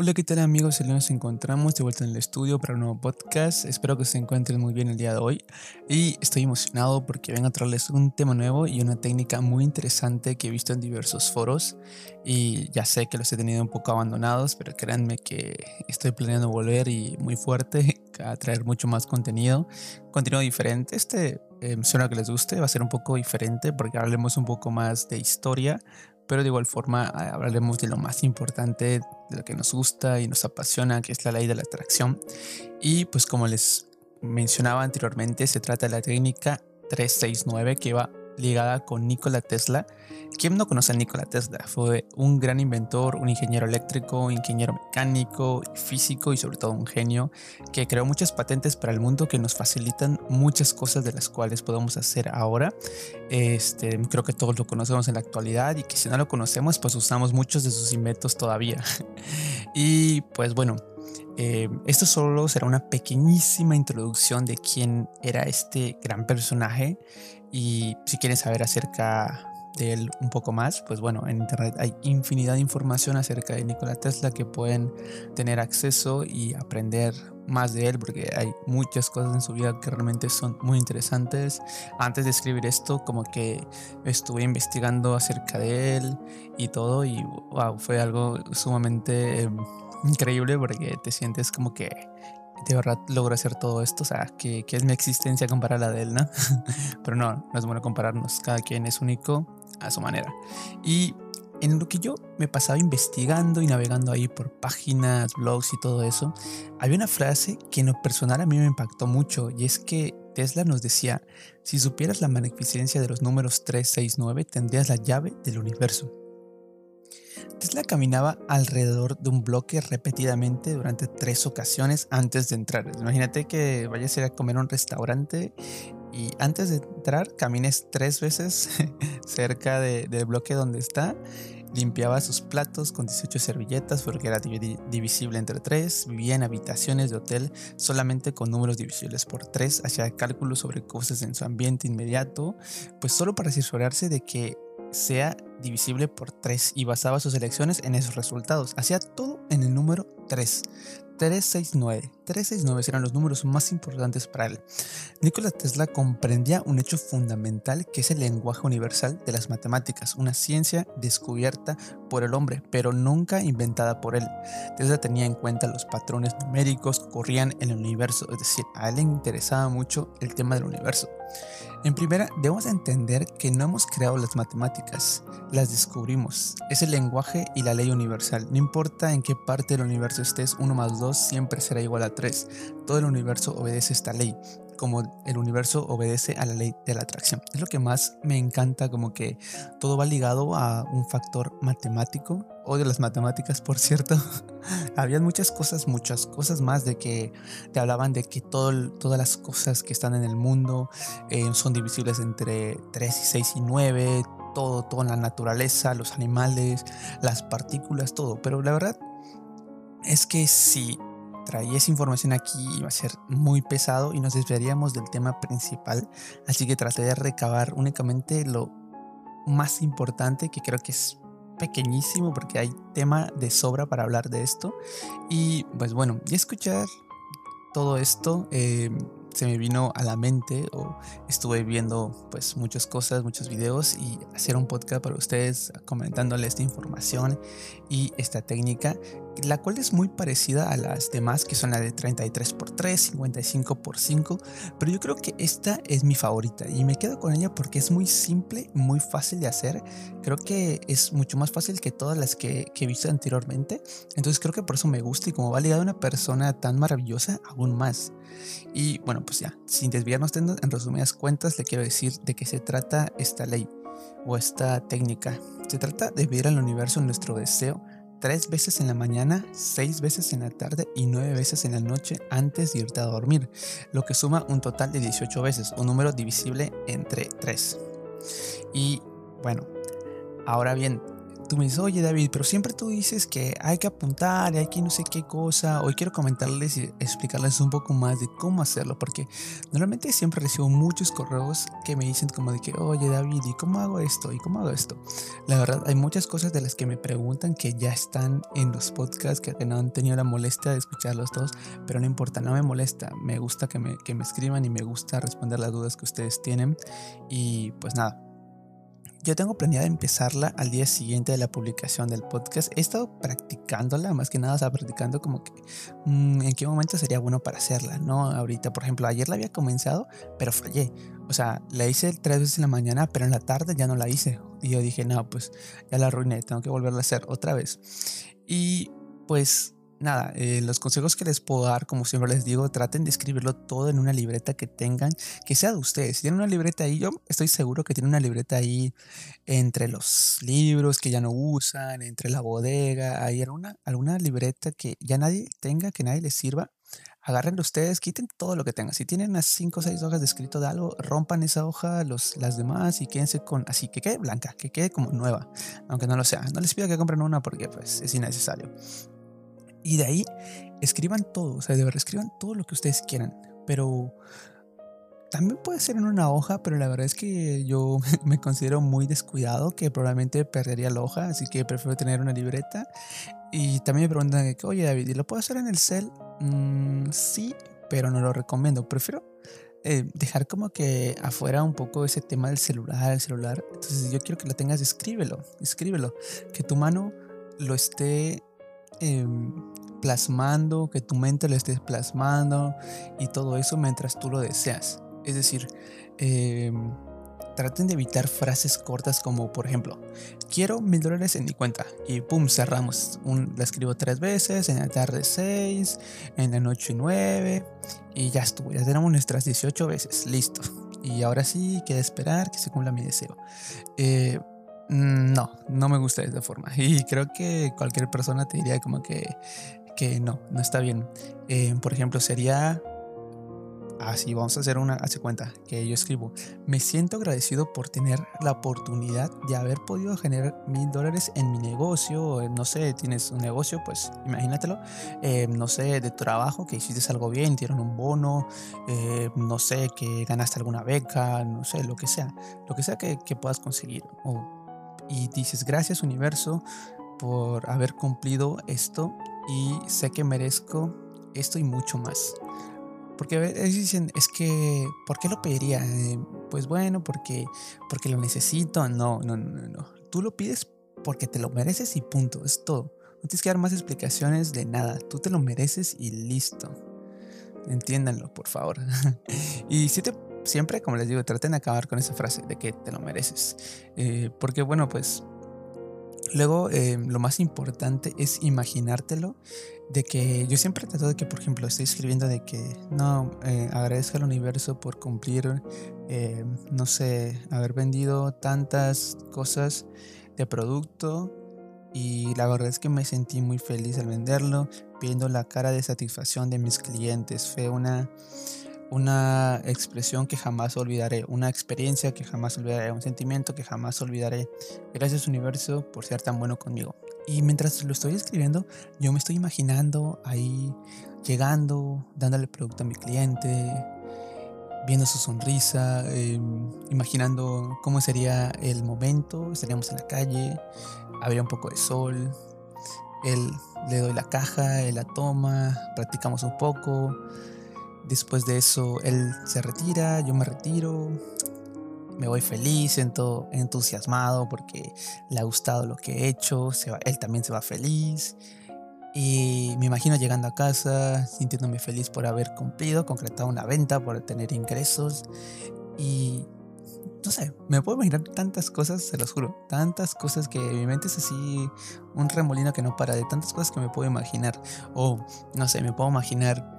Hola, ¿qué tal amigos? Hoy nos encontramos de vuelta en el estudio para un nuevo podcast. Espero que se encuentren muy bien el día de hoy. Y estoy emocionado porque vengo a traerles un tema nuevo y una técnica muy interesante que he visto en diversos foros. Y ya sé que los he tenido un poco abandonados, pero créanme que estoy planeando volver y muy fuerte a traer mucho más contenido. Contenido diferente. Este eh, suena que les guste, va a ser un poco diferente porque hablaremos un poco más de historia pero de igual forma hablaremos de lo más importante, de lo que nos gusta y nos apasiona, que es la ley de la atracción. Y pues como les mencionaba anteriormente, se trata de la técnica 369 que va ligada con Nikola Tesla. ¿Quién no conoce a Nikola Tesla? Fue un gran inventor, un ingeniero eléctrico, ingeniero mecánico, físico y sobre todo un genio que creó muchas patentes para el mundo que nos facilitan muchas cosas de las cuales podemos hacer ahora. Este, creo que todos lo conocemos en la actualidad y que si no lo conocemos pues usamos muchos de sus inventos todavía. y pues bueno, eh, esto solo será una pequeñísima introducción de quién era este gran personaje y si quieren saber acerca de él un poco más, pues bueno, en internet hay infinidad de información acerca de Nikola Tesla que pueden tener acceso y aprender más de él porque hay muchas cosas en su vida que realmente son muy interesantes. Antes de escribir esto, como que estuve investigando acerca de él y todo y wow, fue algo sumamente em, increíble porque te sientes como que de verdad logro hacer todo esto, o sea, que, es mi existencia comparada a la de él, ¿no? Pero no, no es bueno compararnos, cada quien es único a su manera. Y en lo que yo me pasaba investigando y navegando ahí por páginas, blogs y todo eso, había una frase que en lo personal a mí me impactó mucho y es que Tesla nos decía, si supieras la magnificencia de los números 369 tendrías la llave del universo. Tesla caminaba alrededor de un bloque repetidamente durante tres ocasiones antes de entrar. Imagínate que vayas a ir a comer a un restaurante y antes de entrar camines tres veces cerca del bloque donde está. Limpiaba sus platos con 18 servilletas porque era divisible entre tres. Vivía en habitaciones de hotel solamente con números divisibles por tres. Hacía cálculos sobre cosas en su ambiente inmediato, pues solo para asegurarse de que sea divisible por 3 y basaba sus elecciones en esos resultados. Hacía todo en el número 3. 369. 369 eran los números más importantes para él. Nikola Tesla comprendía un hecho fundamental que es el lenguaje universal de las matemáticas, una ciencia descubierta por el hombre, pero nunca inventada por él. Tesla tenía en cuenta los patrones numéricos que ocurrían en el universo, es decir, a él le interesaba mucho el tema del universo. En primera, debemos entender que no hemos creado las matemáticas, las descubrimos. Es el lenguaje y la ley universal. No importa en qué parte del universo estés, 1 más 2 siempre será igual a 3. Todo el universo obedece esta ley como el universo obedece a la ley de la atracción. Es lo que más me encanta, como que todo va ligado a un factor matemático. Odio las matemáticas, por cierto. Habían muchas cosas, muchas cosas más de que te hablaban de que todo, todas las cosas que están en el mundo eh, son divisibles entre 3 y 6 y 9. Todo, todo en la naturaleza, los animales, las partículas, todo. Pero la verdad es que si traía esa información aquí iba a ser muy pesado y nos desviaríamos del tema principal. Así que traté de recabar únicamente lo más importante, que creo que es pequeñísimo porque hay tema de sobra para hablar de esto. Y pues bueno, y escuchar todo esto eh, se me vino a la mente o estuve viendo pues muchas cosas, muchos videos y hacer un podcast para ustedes comentándoles esta información y esta técnica la cual es muy parecida a las demás, que son la de 33x3, 55x5, pero yo creo que esta es mi favorita y me quedo con ella porque es muy simple, muy fácil de hacer. Creo que es mucho más fácil que todas las que, he visto anteriormente, entonces creo que por eso me gusta y como va ligada una persona tan maravillosa, aún más. Y bueno, pues ya, sin desviarnos en resumidas cuentas, le quiero decir de qué se trata esta ley o esta técnica. Se trata de ver al universo en nuestro deseo tres veces en la mañana, seis veces en la tarde y nueve veces en la noche antes de irte a dormir, lo que suma un total de 18 veces, un número divisible entre 3. Y bueno, ahora bien, tú me dices, oye David, pero siempre tú dices que hay que apuntar y hay que no sé qué cosa. Hoy quiero comentarles y explicarles un poco más de cómo hacerlo, porque normalmente siempre recibo muchos correos que me dicen como de que, oye David, ¿y cómo hago esto? ¿Y cómo hago esto? La verdad, hay muchas cosas de las que me preguntan que ya están en los podcasts, que no han tenido la molestia de escucharlos todos, pero no importa, no me molesta. Me gusta que me, que me escriban y me gusta responder las dudas que ustedes tienen. Y pues nada, yo tengo planeado empezarla al día siguiente de la publicación del podcast. He estado practicándola, más que nada, o practicando como que mm, en qué momento sería bueno para hacerla, ¿no? Ahorita, por ejemplo, ayer la había comenzado, pero fallé. O sea, la hice tres veces en la mañana, pero en la tarde ya no la hice. Y yo dije, no, pues ya la arruiné, tengo que volverla a hacer otra vez. Y pues nada, eh, los consejos que les puedo dar, como siempre les digo, traten de escribirlo todo en una libreta que tengan, que sea de ustedes. Si tienen una libreta ahí, yo estoy seguro que tienen una libreta ahí entre los libros que ya no usan, entre la bodega, hay alguna, alguna libreta que ya nadie tenga, que nadie les sirva. Agárrenlo ustedes, quiten todo lo que tengan. Si tienen unas 5 o 6 hojas de escrito de algo, rompan esa hoja, los, las demás y quédense con así, que quede blanca, que quede como nueva, aunque no lo sea. No les pido que compren una porque pues es innecesario. Y de ahí escriban todo, o sea, de verdad escriban todo lo que ustedes quieran, pero también puede ser en una hoja, pero la verdad es que yo me considero muy descuidado, que probablemente perdería la hoja, así que prefiero tener una libreta. Y también me preguntan, oye David, ¿y lo puedo hacer en el cel? Mm, sí, pero no lo recomiendo. Prefiero eh, dejar como que afuera un poco ese tema del celular, el celular. Entonces yo quiero que lo tengas, escríbelo, escríbelo. Que tu mano lo esté Em, plasmando, que tu mente lo estés plasmando y todo eso mientras tú lo deseas. Es decir, em, traten de evitar frases cortas como por ejemplo, quiero mil dólares en mi cuenta y pum, cerramos. La escribo tres veces, en la tarde seis, en la noche nueve y ya estuvo, ya tenemos nuestras 18 veces, listo. Y ahora sí, queda esperar que se cumpla mi deseo. Eh, no, no me gusta de esa forma. Y creo que cualquier persona te diría como que, que no, no está bien. Eh, por ejemplo, sería así, vamos a hacer una, hace cuenta que yo escribo, me siento agradecido por tener la oportunidad de haber podido generar mil dólares en mi negocio, no sé, tienes un negocio, pues imagínatelo, eh, no sé, de trabajo, que hiciste algo bien, dieron un bono, eh, no sé, que ganaste alguna beca, no sé, lo que sea, lo que sea que, que puedas conseguir. Y dices gracias universo por haber cumplido esto y sé que merezco esto y mucho más. Porque a veces dicen, es que, ¿por qué lo pediría? Eh, pues bueno, porque, porque lo necesito. No, no, no, no. Tú lo pides porque te lo mereces y punto. Es todo. No tienes que dar más explicaciones de nada. Tú te lo mereces y listo. Entiéndanlo, por favor. y si te siempre, como les digo, traten de acabar con esa frase de que te lo mereces. Eh, porque bueno, pues luego eh, lo más importante es imaginártelo. De que yo siempre trato de que, por ejemplo, estoy escribiendo de que no, eh, agradezco al universo por cumplir, no sé, haber vendido tantas cosas de producto y la verdad es que me sentí muy feliz al venderlo, viendo la cara de satisfacción de mis clientes. Fue una, una expresión que jamás olvidaré, una experiencia que jamás olvidaré, un sentimiento que jamás olvidaré. Gracias universo por ser tan bueno conmigo. Y mientras lo estoy escribiendo, yo me estoy imaginando ahí llegando, dándole producto a mi cliente, viendo su sonrisa, em, imaginando cómo sería el momento, estaríamos en la calle, habría un poco de sol, él le doy la caja, él la toma, practicamos un poco Después de eso, él se retira, yo me retiro, me voy feliz, siento entusiasmado porque le ha gustado lo que he hecho, se va, él también se va feliz. Y me imagino llegando a casa, sintiéndome feliz por haber cumplido, concretado una venta, por tener ingresos. Y no sé, me puedo imaginar tantas cosas, se los juro, tantas cosas que mi mente es así un remolino que no para de tantas cosas que me puedo imaginar. O no sé, me puedo imaginar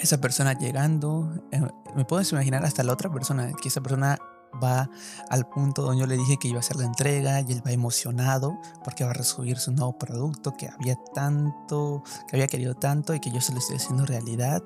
esa persona llegando, eh, me puedes imaginar hasta la otra persona, que esa persona va al punto donde yo le dije que iba a hacer la entrega y él va emocionado porque va a recibir su nuevo producto que había tanto, que había querido tanto y que yo se lo estoy haciendo realidad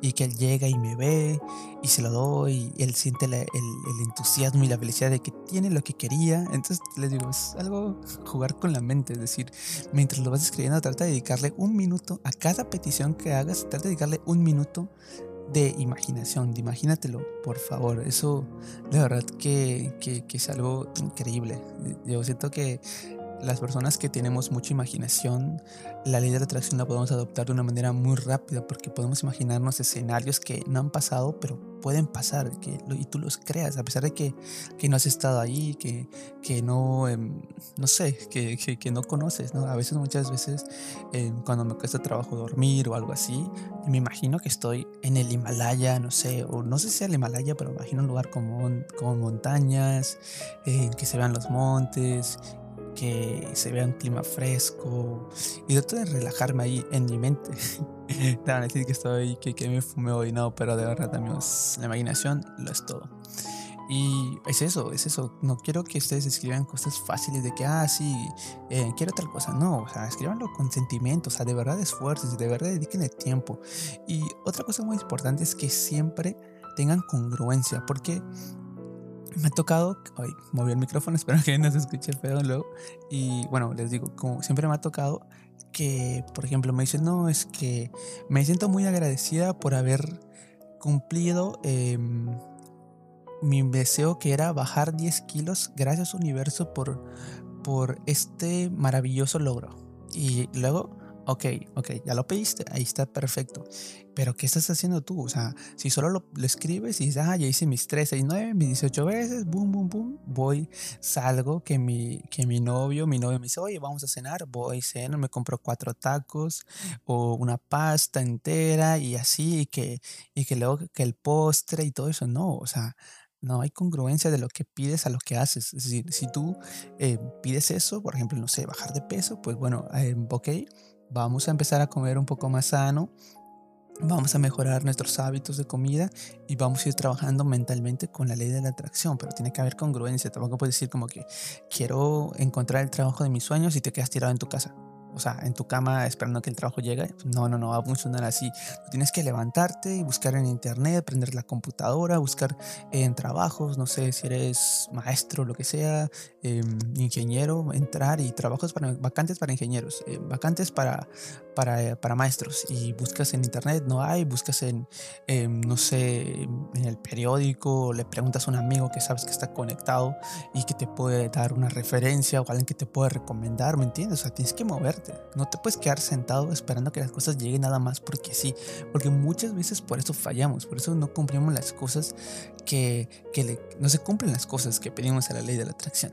y que él llega y me ve y se lo doy y él siente el, el, entusiasmo y la felicidad de que tiene lo que quería. Entonces les digo, es algo jugar con la mente, es decir, mientras lo vas escribiendo trata de dedicarle un minuto a cada petición que hagas, trata de dedicarle un minuto de imaginación, de imagínatelo, por favor. Eso, de verdad que, que, que, es algo increíble. Yo siento que las personas que tenemos mucha imaginación, la ley de atracción la podemos adoptar de una manera muy rápida porque podemos imaginarnos escenarios que no han pasado, pero pueden pasar que, y tú los creas, a pesar de que, que no has estado ahí, que, que no, em, no sé, que, que, no conoces, ¿no? A veces, muchas veces, em, cuando me cuesta trabajo dormir o algo así, me imagino que estoy en el Himalaya, no sé, o no sé si es el Himalaya, pero imagino un lugar como, como montañas, eh, que se vean los montes, que se vea un clima fresco y trato de relajarme ahí en mi mente. Te van a decir que estoy, que, que me fumé hoy, no, pero de verdad, amigos, la imaginación lo es todo. Y es eso, es eso. No quiero que ustedes escriban cosas fáciles de que, ah, sí, eh, quiero tal cosa. No, o sea, escríbanlo con sentimiento, o sea, de verdad esfuerces, de verdad dediquen el tiempo. Y otra cosa muy importante es que siempre tengan congruencia, porque me ha tocado, ay, moví el micrófono, espero que no se escuche feo luego. Y bueno, les digo, como siempre me ha tocado que, por ejemplo, me dicen, no, es que me siento muy agradecida por haber cumplido em, mi deseo que era bajar 10 kilos. Gracias universo por, por este maravilloso logro. Y luego Ok, ok, ya lo pediste, ahí está perfecto. Pero ¿qué estás haciendo tú? O sea, si solo lo, escribes y dices, ah, ya hice mis 3, 6, 9, mis 18 veces, boom, boom, boom, voy, salgo, que mi, que mi novio, mi novio me dice, oye, vamos a cenar, voy, ceno, me compro cuatro tacos o una pasta entera y así, y que, y que luego que el postre y todo eso, no, o sea, no hay congruencia de lo que pides a lo que haces. Es decir, si tú eh, pides eso, por ejemplo, no sé, bajar de peso, pues bueno, eh, ok vamos a empezar a comer un poco más sano, vamos a mejorar nuestros hábitos de comida y vamos a ir trabajando mentalmente con la ley de la atracción, pero tiene que haber congruencia, tampoco puedes decir como que quiero encontrar el trabajo de mis sueños y te quedas tirado en tu casa o sea, en tu cama esperando que el trabajo llegue. No, no, no va a funcionar así. tienes que levantarte y buscar en internet, prender la computadora, buscar en trabajos, no sé si eres maestro, lo que sea, em, ingeniero, entrar y trabajos para vacantes para ingenieros, eh, vacantes para, para, para, maestros. Y buscas en internet, no hay, buscas en, em, no sé, en el periódico, le preguntas a un amigo que sabes que está conectado y que te puede dar una referencia o alguien que te puede recomendar, ¿me entiendes? O sea, tienes que no te puedes quedar sentado esperando que las cosas lleguen nada más porque sí. Porque muchas veces por eso fallamos, por eso no cumplimos las cosas que, que no se cumplen las cosas que pedimos a la ley de la atracción.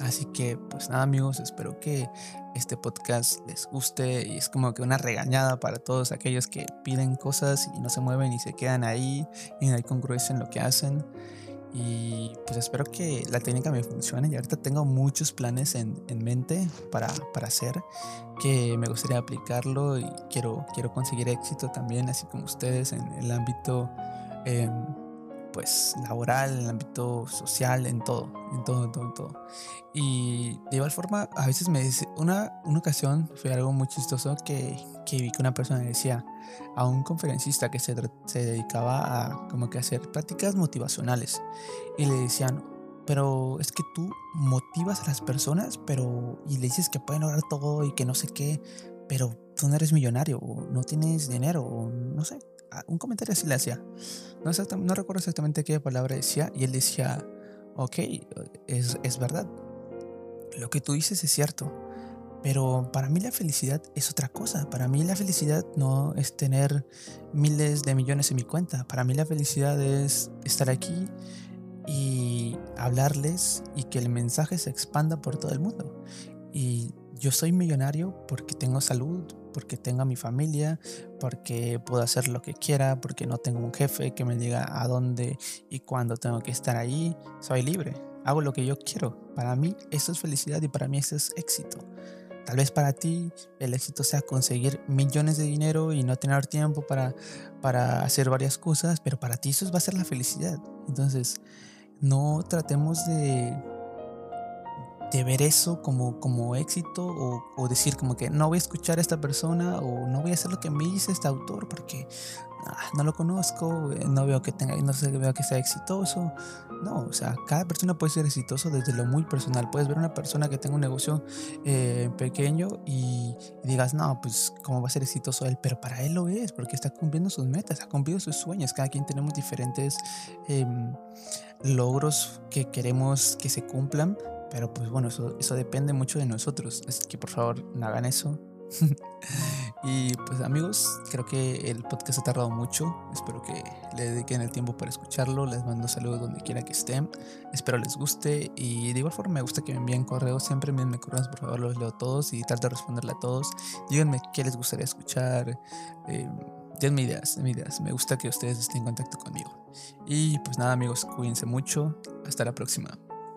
Así que, pues nada, amigos, espero que este podcast les guste y es como que una regañada para todos aquellos que piden cosas y no se mueven y se quedan ahí y no hay congruencia en lo que hacen. Y pues espero que la técnica me funcione. Y ahorita tengo muchos planes en, en mente para, para, hacer que me gustaría aplicarlo y quiero, quiero conseguir éxito también, así como ustedes en el ámbito eh, pues laboral, en el ámbito social, en todo, en todo, en todo, en todo. Y de igual forma, a veces me dice, una, una ocasión fue algo muy chistoso que, que vi que una persona decía a un conferencista que se, se dedicaba a como que hacer prácticas motivacionales y le decían, pero es que tú motivas a las personas, pero y le dices que pueden lograr todo y que no sé qué, pero tú no eres millonario o no tienes dinero o no sé. Un comentario así le hacía. No, no recuerdo exactamente qué palabra decía y él decía, ok, es, es verdad. Lo que tú dices es cierto pero para mí la felicidad es otra cosa. Para mí la felicidad no es tener miles de millones en mi cuenta. Para mí la felicidad es estar aquí y hablarles y que el mensaje se expanda por todo el mundo. Y yo soy millonario porque tengo salud, porque tengo a mi familia, porque puedo hacer lo que quiera, porque no tengo un jefe que me diga a dónde y cuándo tengo que estar ahí. Soy libre, hago lo que yo quiero. Para mí eso es felicidad y para mí eso es éxito. Tal vez para ti el éxito sea conseguir millones de dinero y no tener tiempo para, para hacer varias cosas, pero para ti eso va a ser la felicidad. Entonces, no tratemos de, de ver eso como, como éxito o, decir como que no voy a escuchar a esta persona o no voy a hacer lo que me dice este autor porque Ah, no lo conozco, eh, no veo que tenga, no sé, veo que sea exitoso. No, o sea, cada persona puede ser exitoso desde lo muy personal. Puedes ver una persona que tenga un negocio eh, pequeño y, digas, no, pues cómo va a ser exitoso él, pero para él lo es, porque está cumpliendo sus metas, ha cumplido sus sueños. Cada quien tenemos diferentes em, logros que queremos que se cumplan, pero pues bueno, eso, eso depende mucho de nosotros. Así que por favor, no hagan eso. y pues amigos, creo que el podcast ha tardado mucho. Espero que le dediquen el tiempo para escucharlo. Les mando saludos donde quiera que estén. Espero les guste. Y de igual forma me gusta que me envíen correos. Siempre envíenme correos, por favor, los leo todos y trato de responderle a todos. Díganme qué les gustaría escuchar. Eh, denme ideas, denme ideas. Me gusta que ustedes estén en contacto conmigo. Y pues nada amigos, cuídense mucho. Hasta la próxima.